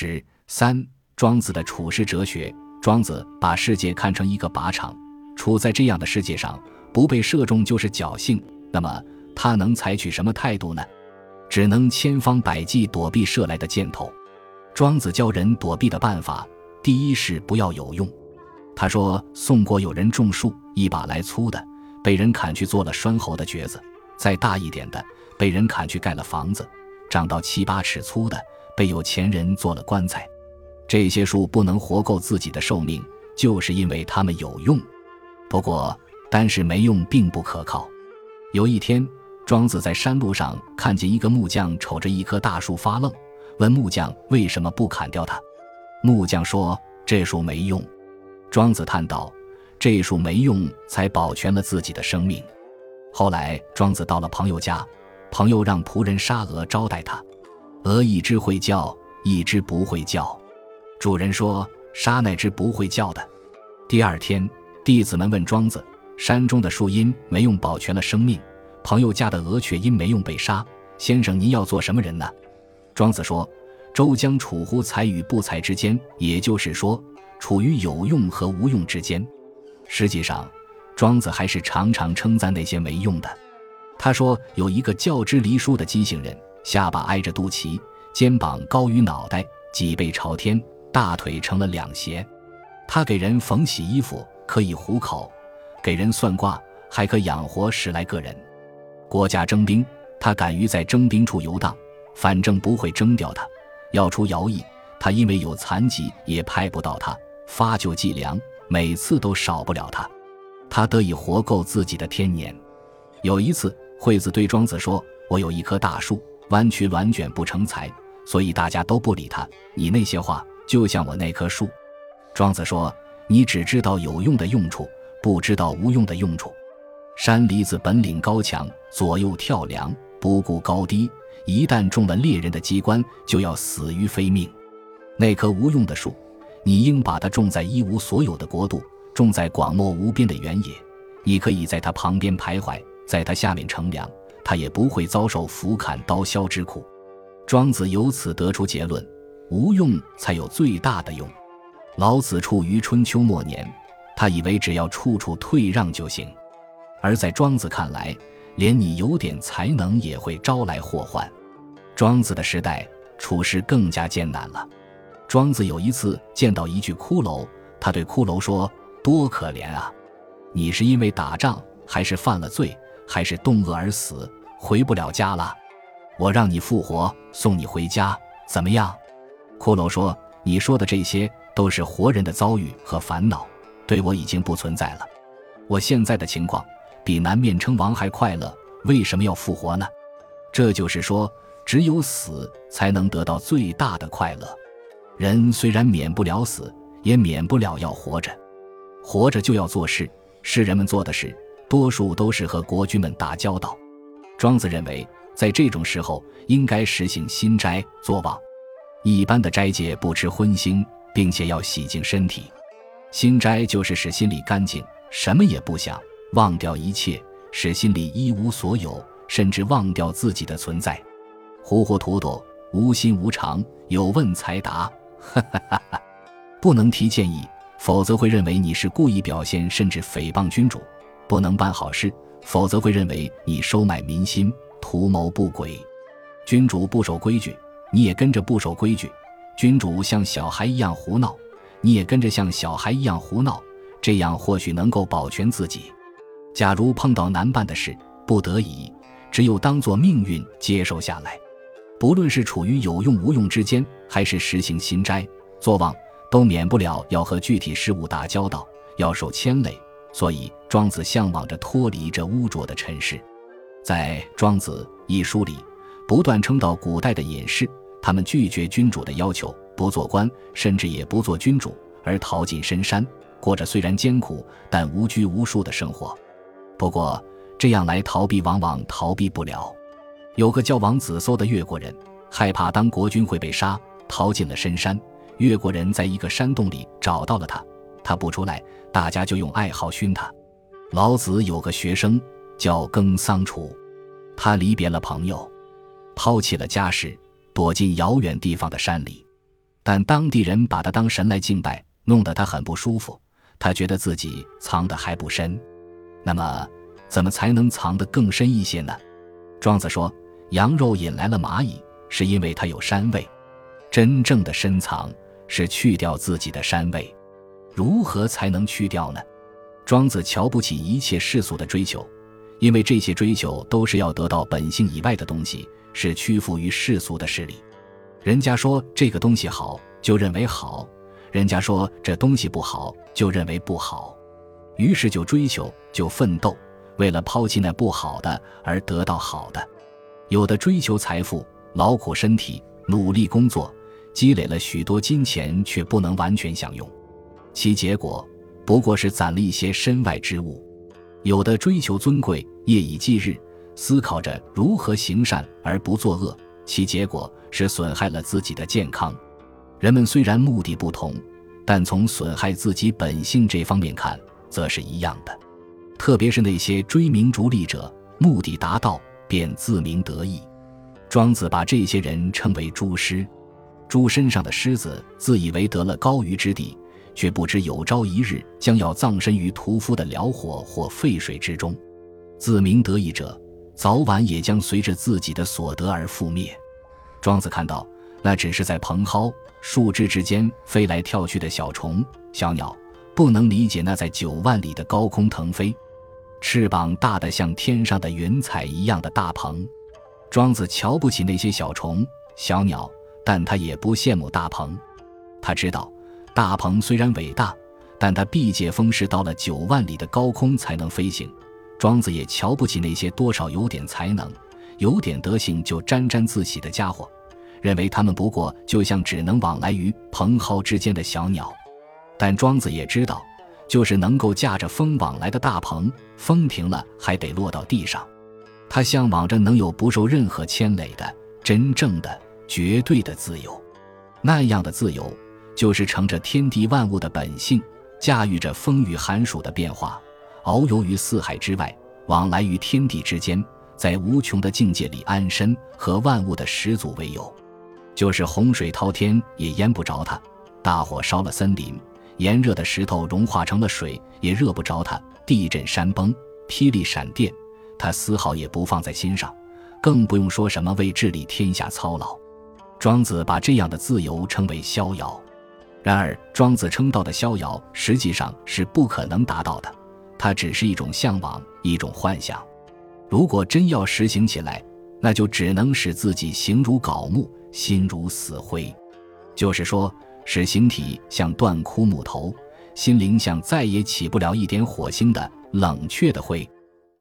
十三，庄子的处世哲学。庄子把世界看成一个靶场，处在这样的世界上，不被射中就是侥幸。那么他能采取什么态度呢？只能千方百计躲避射来的箭头。庄子教人躲避的办法，第一是不要有用。他说：“宋国有人种树，一把来粗的，被人砍去做了拴喉的橛子；再大一点的，被人砍去盖了房子；长到七八尺粗的，被有钱人做了棺材。这些树不能活够自己的寿命，就是因为它们有用。不过，单是没用并不可靠。有一天。”庄子在山路上看见一个木匠瞅着一棵大树发愣，问木匠为什么不砍掉它。木匠说：“这树没用。”庄子叹道：“这树没用，才保全了自己的生命。”后来，庄子到了朋友家，朋友让仆人杀鹅招待他。鹅一只会叫，一只不会叫。主人说：“杀那只不会叫的。”第二天，弟子们问庄子：“山中的树荫没用，保全了生命。”朋友家的鹅却因没用被杀。先生，您要做什么人呢？庄子说：“周将处乎才与不才之间，也就是说，处于有用和无用之间。”实际上，庄子还是常常称赞那些没用的。他说：“有一个较之离书的畸形人，下巴挨着肚脐，肩膀高于脑袋，脊背朝天，大腿成了两斜。他给人缝洗衣服，可以糊口；给人算卦，还可养活十来个人。”国家征兵，他敢于在征兵处游荡，反正不会征调他。要出徭役，他因为有残疾也派不到他。发酒计粮，每次都少不了他。他得以活够自己的天年。有一次，惠子对庄子说：“我有一棵大树，弯曲挛卷不成材，所以大家都不理他。你那些话，就像我那棵树。”庄子说：“你只知道有用的用处，不知道无用的用处。”山狸子本领高强，左右跳梁，不顾高低。一旦中了猎人的机关，就要死于非命。那棵无用的树，你应把它种在一无所有的国度，种在广袤无边的原野。你可以在它旁边徘徊，在它下面乘凉，他也不会遭受斧砍刀削之苦。庄子由此得出结论：无用才有最大的用。老子处于春秋末年，他以为只要处处退让就行。而在庄子看来，连你有点才能也会招来祸患。庄子的时代处事更加艰难了。庄子有一次见到一具骷髅，他对骷髅说：“多可怜啊！你是因为打仗，还是犯了罪，还是冻饿而死，回不了家了？我让你复活，送你回家，怎么样？”骷髅说：“你说的这些都是活人的遭遇和烦恼，对我已经不存在了。我现在的情况。”比南面称王还快乐，为什么要复活呢？这就是说，只有死才能得到最大的快乐。人虽然免不了死，也免不了要活着。活着就要做事，是人们做的事，多数都是和国君们打交道。庄子认为，在这种时候应该实行心斋作望。一般的斋戒不吃荤腥，并且要洗净身体。心斋就是使心里干净，什么也不想。忘掉一切，使心里一无所有，甚至忘掉自己的存在。糊糊涂涂，无心无常，有问才答。哈哈哈哈不能提建议，否则会认为你是故意表现，甚至诽谤君主；不能办好事，否则会认为你收买民心，图谋不轨。君主不守规矩，你也跟着不守规矩；君主像小孩一样胡闹，你也跟着像小孩一样胡闹。这样或许能够保全自己。假如碰到难办的事，不得已，只有当做命运接受下来。不论是处于有用无用之间，还是实行心斋作望，都免不了要和具体事物打交道，要受牵累。所以，庄子向往着脱离这污浊的尘世。在《庄子》一书里，不断称道古代的隐士，他们拒绝君主的要求，不做官，甚至也不做君主，而逃进深山，过着虽然艰苦但无拘无束的生活。不过，这样来逃避，往往逃避不了。有个叫王子搜的越国人，害怕当国君会被杀，逃进了深山。越国人在一个山洞里找到了他，他不出来，大家就用爱好熏他。老子有个学生叫耕桑楚，他离别了朋友，抛弃了家事，躲进遥远地方的山里。但当地人把他当神来敬拜，弄得他很不舒服。他觉得自己藏得还不深。那么，怎么才能藏得更深一些呢？庄子说：“羊肉引来了蚂蚁，是因为它有膻味。真正的深藏是去掉自己的膻味。如何才能去掉呢？”庄子瞧不起一切世俗的追求，因为这些追求都是要得到本性以外的东西，是屈服于世俗的势力。人家说这个东西好，就认为好；人家说这东西不好，就认为不好。于是就追求，就奋斗，为了抛弃那不好的而得到好的。有的追求财富，劳苦身体，努力工作，积累了许多金钱，却不能完全享用，其结果。不过是攒了一些身外之物，有的追求尊贵，夜以继日，思考着如何行善而不作恶，其结果是损害了自己的健康。人们虽然目的不同，但从损害自己本性这方面看，则是一样的。特别是那些追名逐利者，目的达到便自鸣得意。庄子把这些人称为猪师，猪身上的狮子自以为得了高于之地。却不知有朝一日将要葬身于屠夫的燎火或沸水之中，自鸣得意者，早晚也将随着自己的所得而覆灭。庄子看到，那只是在蓬蒿树枝之间飞来跳去的小虫、小鸟，不能理解那在九万里的高空腾飞、翅膀大得像天上的云彩一样的大鹏。庄子瞧不起那些小虫、小鸟，但他也不羡慕大鹏，他知道。大鹏虽然伟大，但他毕借风势到了九万里的高空才能飞行。庄子也瞧不起那些多少有点才能、有点德行就沾沾自喜的家伙，认为他们不过就像只能往来于蓬蒿之间的小鸟。但庄子也知道，就是能够驾着风往来的大鹏，风停了还得落到地上。他向往着能有不受任何牵累的真正的、绝对的自由，那样的自由。就是乘着天地万物的本性，驾驭着风雨寒暑的变化，遨游于四海之外，往来于天地之间，在无穷的境界里安身，和万物的始祖为友。就是洪水滔天也淹不着他，大火烧了森林，炎热的石头融化成了水也热不着他，地震山崩，霹雳闪电，他丝毫也不放在心上，更不用说什么为治理天下操劳。庄子把这样的自由称为逍遥。然而，庄子称道的逍遥，实际上是不可能达到的。它只是一种向往，一种幻想。如果真要实行起来，那就只能使自己形如槁木，心如死灰。就是说，使形体像断枯木头，心灵像再也起不了一点火星的冷却的灰。